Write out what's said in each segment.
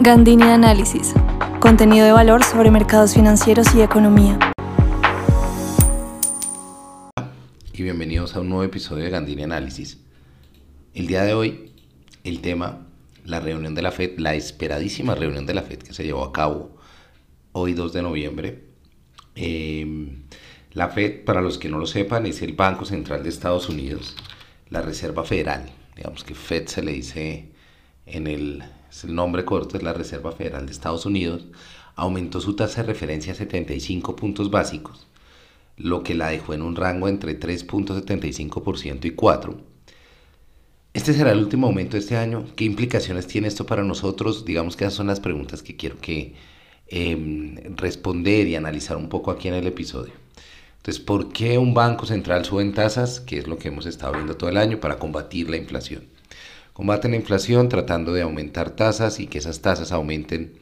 Gandini Análisis. Contenido de valor sobre mercados financieros y economía. Y bienvenidos a un nuevo episodio de Gandini Análisis. El día de hoy, el tema, la reunión de la FED, la esperadísima reunión de la FED que se llevó a cabo hoy 2 de noviembre. Eh, la FED, para los que no lo sepan, es el Banco Central de Estados Unidos, la Reserva Federal. Digamos que FED se le dice en el, el nombre corto, es la Reserva Federal de Estados Unidos. Aumentó su tasa de referencia a 75 puntos básicos, lo que la dejó en un rango entre 3.75% y 4%. Este será el último aumento de este año. ¿Qué implicaciones tiene esto para nosotros? Digamos que esas son las preguntas que quiero que eh, responder y analizar un poco aquí en el episodio. Entonces, ¿por qué un banco central sube en tasas? Que es lo que hemos estado viendo todo el año para combatir la inflación. Combaten la inflación tratando de aumentar tasas y que esas tasas aumenten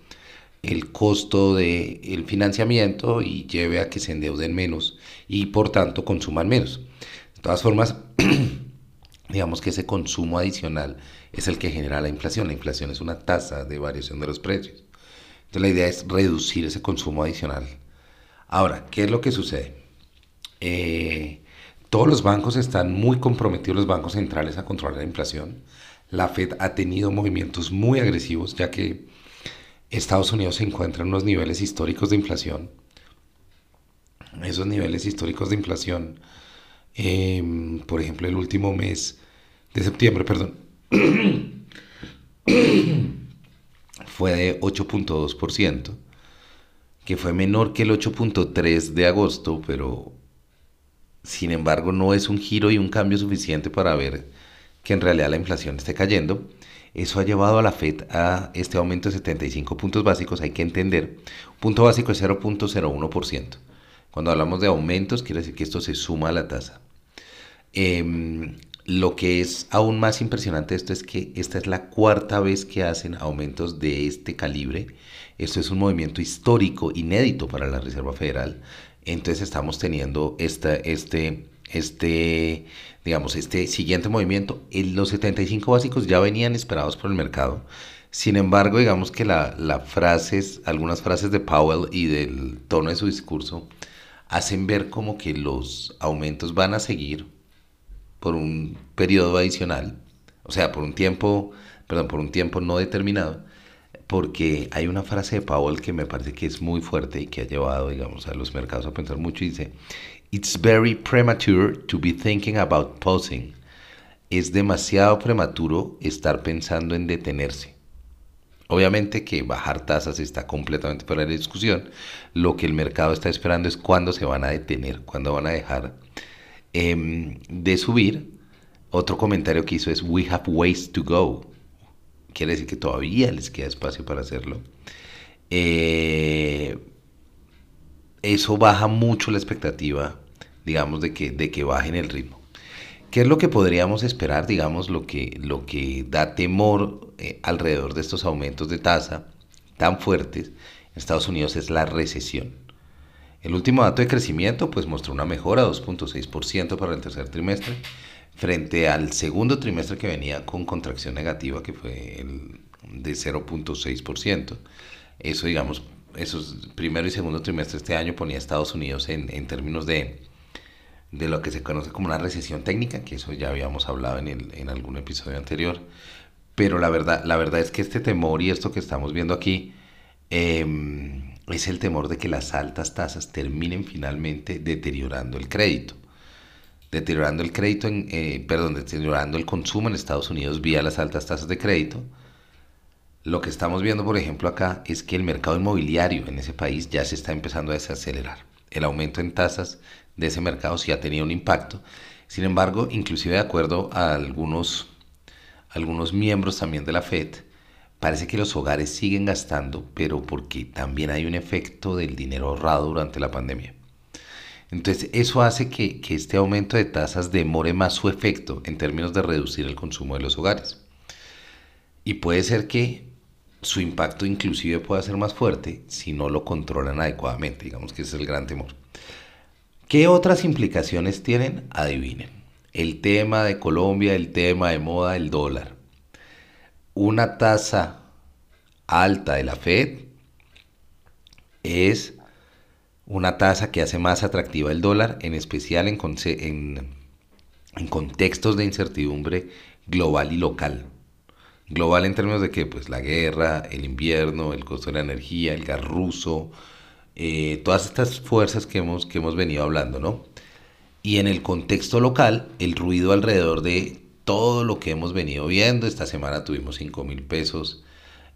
el costo del financiamiento y lleve a que se endeuden menos y por tanto consuman menos. De todas formas, digamos que ese consumo adicional es el que genera la inflación. La inflación es una tasa de variación de los precios. Entonces la idea es reducir ese consumo adicional. Ahora, ¿qué es lo que sucede? Eh, todos los bancos están muy comprometidos, los bancos centrales, a controlar la inflación. La Fed ha tenido movimientos muy agresivos, ya que Estados Unidos se encuentra en unos niveles históricos de inflación. Esos niveles históricos de inflación, em, por ejemplo, el último mes de septiembre, perdón, fue de 8.2%, que fue menor que el 8.3% de agosto, pero sin embargo, no es un giro y un cambio suficiente para ver que en realidad la inflación esté cayendo. Eso ha llevado a la Fed a este aumento de 75 puntos básicos. Hay que entender, punto básico es 0.01%. Cuando hablamos de aumentos, quiere decir que esto se suma a la tasa. Em, lo que es aún más impresionante de esto es que esta es la cuarta vez que hacen aumentos de este calibre. Esto es un movimiento histórico, inédito para la Reserva Federal entonces estamos teniendo este, este, digamos, este siguiente movimiento. los 75 básicos ya venían esperados por el mercado. Sin embargo, digamos que la, frases, algunas frases de Powell y del tono de su discurso hacen ver como que los aumentos van a seguir por un periodo adicional, o sea, por un tiempo, perdón, por un tiempo no determinado porque hay una frase de Powell que me parece que es muy fuerte y que ha llevado, digamos, a los mercados a pensar mucho y dice, It's very premature to be thinking about pausing. Es demasiado prematuro estar pensando en detenerse. Obviamente que bajar tasas está completamente fuera de discusión. Lo que el mercado está esperando es cuándo se van a detener, cuándo van a dejar em, de subir. Otro comentario que hizo es, we have ways to go quiere decir que todavía les queda espacio para hacerlo. Eh, eso baja mucho la expectativa, digamos, de que, de que bajen el ritmo. ¿Qué es lo que podríamos esperar, digamos, lo que, lo que da temor eh, alrededor de estos aumentos de tasa tan fuertes en Estados Unidos es la recesión? El último dato de crecimiento pues mostró una mejora, 2.6% para el tercer trimestre, frente al segundo trimestre que venía con contracción negativa, que fue el de 0.6%. Eso, digamos, esos primero y segundo trimestre este año ponía Estados Unidos en, en términos de, de lo que se conoce como una recesión técnica, que eso ya habíamos hablado en, el, en algún episodio anterior. Pero la verdad, la verdad es que este temor y esto que estamos viendo aquí em, es el temor de que las altas tasas terminen finalmente deteriorando el crédito deteriorando el crédito, en, eh, perdón, deteriorando el consumo en Estados Unidos vía las altas tasas de crédito. Lo que estamos viendo, por ejemplo, acá es que el mercado inmobiliario en ese país ya se está empezando a desacelerar. El aumento en tasas de ese mercado sí ha tenido un impacto. Sin embargo, inclusive de acuerdo a algunos, algunos miembros también de la Fed, parece que los hogares siguen gastando, pero porque también hay un efecto del dinero ahorrado durante la pandemia. Entonces eso hace que, este aumento de tasas demore más su efecto en términos de reducir el consumo de los hogares. Y puede ser que su impacto inclusive pueda ser más fuerte si no lo controlan adecuadamente, digamos que ese es el gran temor. ¿Qué otras implicaciones tienen? Adivinen. El tema de Colombia, el tema de moda, el dólar. Una tasa alta de la Fed es una tasa que hace más atractiva el dólar, en especial en, en, contextos de incertidumbre global y local. Global en términos de que pues la guerra, el invierno, el costo de la energía, el gas ruso, eh, todas estas fuerzas que hemos, que hemos venido hablando, ¿no? Y en el contexto local, el ruido alrededor de todo lo que hemos venido viendo. Esta semana tuvimos 5 mil pesos,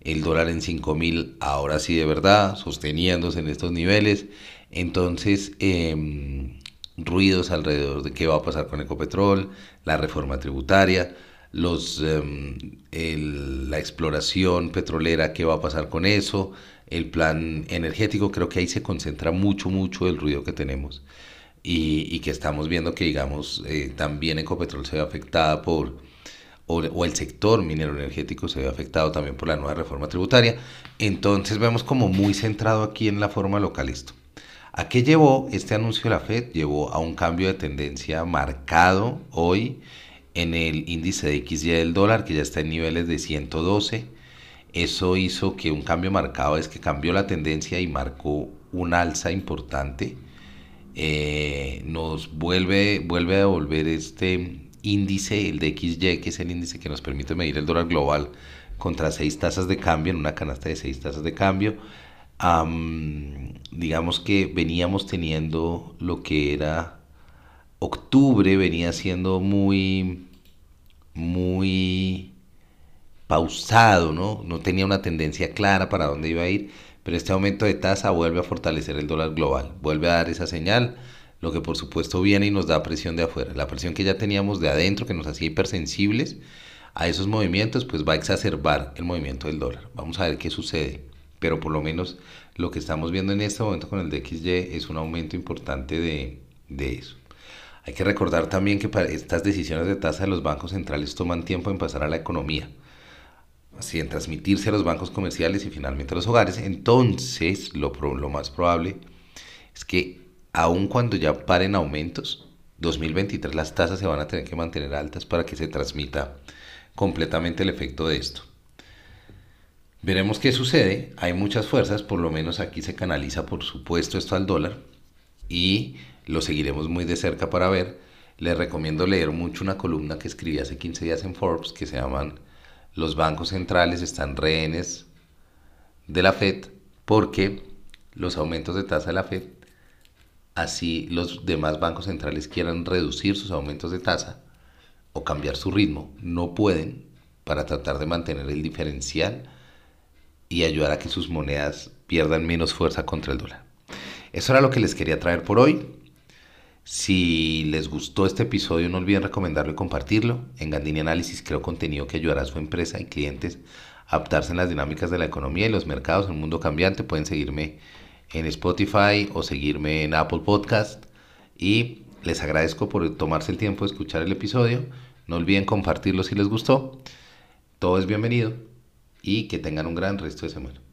el dólar en 5 mil, ahora sí de verdad, sosteniéndose en estos niveles. Entonces, em, ruidos alrededor de qué va a pasar con Ecopetrol, la reforma tributaria, los, em, la exploración petrolera, qué va a pasar con eso, el plan energético, creo que ahí se concentra mucho, mucho el ruido que tenemos y, que estamos viendo que, digamos, eh, también Ecopetrol se ve afectada por, o, el sector minero energético se ve afectado también por la nueva reforma tributaria. Entonces vemos como muy centrado aquí en la forma local esto. ¿A qué llevó este anuncio de la Fed? Llevó a un cambio de tendencia marcado hoy en el índice de XY del dólar, que ya está en niveles de 112. Eso hizo que un cambio marcado es que cambió la tendencia y marcó un alza importante. Eh, nos vuelve, vuelve a devolver este índice, el de XY, que es el índice que nos permite medir el dólar global contra seis tasas de cambio, en una canasta de seis tasas de cambio digamos que veníamos teniendo lo que era octubre, venía siendo muy, muy pausado, ¿no? No tenía una tendencia clara para dónde iba a ir, pero este aumento de tasa vuelve a fortalecer el dólar global, vuelve a dar esa señal, lo que por supuesto viene y nos da presión de afuera. La presión que ya teníamos de adentro, que nos hacía hipersensibles a esos movimientos, pues va a exacerbar el movimiento del dólar. Vamos a ver qué sucede pero por lo menos lo que estamos viendo en este momento con el DXY es un aumento importante de, eso. Hay que recordar también que estas decisiones de tasa de los bancos centrales toman tiempo en pasar a la economía, en transmitirse a los bancos comerciales y finalmente a los hogares. Entonces, lo, lo más probable es que aun cuando ya paren aumentos, 2023 las tasas se van a tener que mantener altas para que se transmita completamente el efecto de esto. Veremos qué sucede. Hay muchas fuerzas, por lo menos aquí se canaliza por supuesto esto al dólar y lo seguiremos muy de cerca para ver. Les recomiendo leer mucho una columna que escribí hace 15 días en Forbes que se llaman Los bancos centrales están rehenes de la Fed porque los aumentos de tasa de la Fed, así los demás bancos centrales quieran reducir sus aumentos de tasa o cambiar su ritmo, no pueden para tratar de mantener el diferencial y ayudar a que sus monedas pierdan menos fuerza contra el dólar. Eso era lo que les quería traer por hoy. Si les gustó este episodio, no olviden recomendarlo y compartirlo. En Gandini Análisis creo contenido que ayudará a su empresa y clientes a adaptarse en las dinámicas de la economía y los mercados en un mundo cambiante. Pueden seguirme en Spotify o seguirme en Apple Podcast. Y les agradezco por tomarse el tiempo de escuchar el episodio. No olviden compartirlo si les gustó. Todo es bienvenido y que tengan un gran resto de semana.